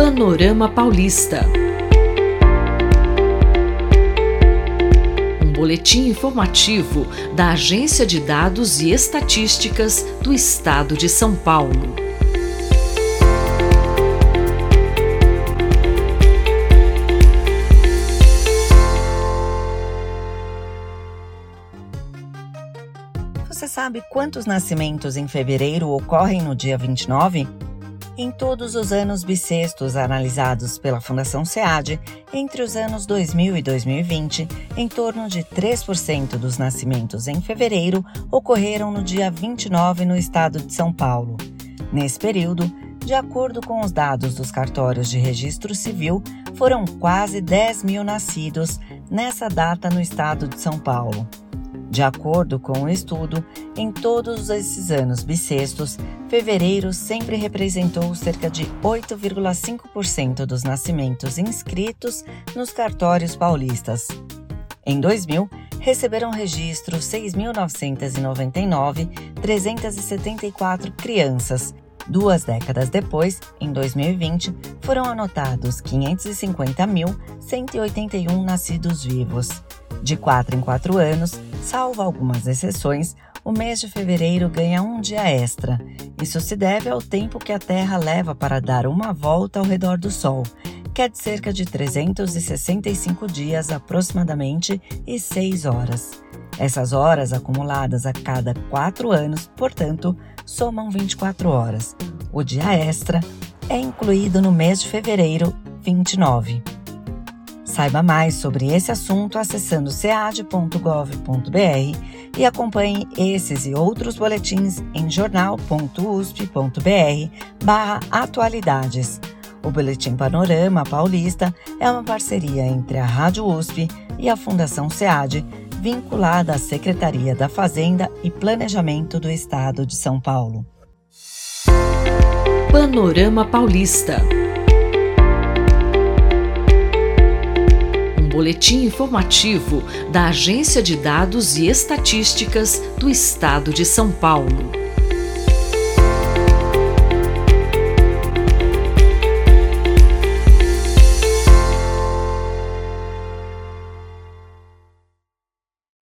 Panorama Paulista. Um boletim informativo da Agência de Dados e Estatísticas do Estado de São Paulo. Você sabe quantos nascimentos em fevereiro ocorrem no dia 29? Em todos os anos bissextos analisados pela Fundação SEAD, entre os anos 2000 e 2020, em torno de 3% dos nascimentos em fevereiro ocorreram no dia 29 no estado de São Paulo. Nesse período, de acordo com os dados dos cartórios de registro civil, foram quase 10 mil nascidos nessa data no estado de São Paulo. De acordo com o estudo, em todos esses anos bissextos, fevereiro sempre representou cerca de 8,5% dos nascimentos inscritos nos cartórios paulistas. Em 2000, receberam registro 6.999, 374 crianças. Duas décadas depois, em 2020, foram anotados 550.181 nascidos vivos. De 4 em 4 anos, salvo algumas exceções, o mês de fevereiro ganha um dia extra. Isso se deve ao tempo que a Terra leva para dar uma volta ao redor do Sol, que é de cerca de 365 dias aproximadamente e 6 horas. Essas horas acumuladas a cada 4 anos, portanto, somam 24 horas. O dia extra é incluído no mês de fevereiro 29. Saiba mais sobre esse assunto acessando cead.gov.br e acompanhe esses e outros boletins em jornal.usp.br barra atualidades. O Boletim Panorama Paulista é uma parceria entre a Rádio USP e a Fundação SEAD, vinculada à Secretaria da Fazenda e Planejamento do Estado de São Paulo. Panorama Paulista. Boletim informativo da Agência de Dados e Estatísticas do Estado de São Paulo.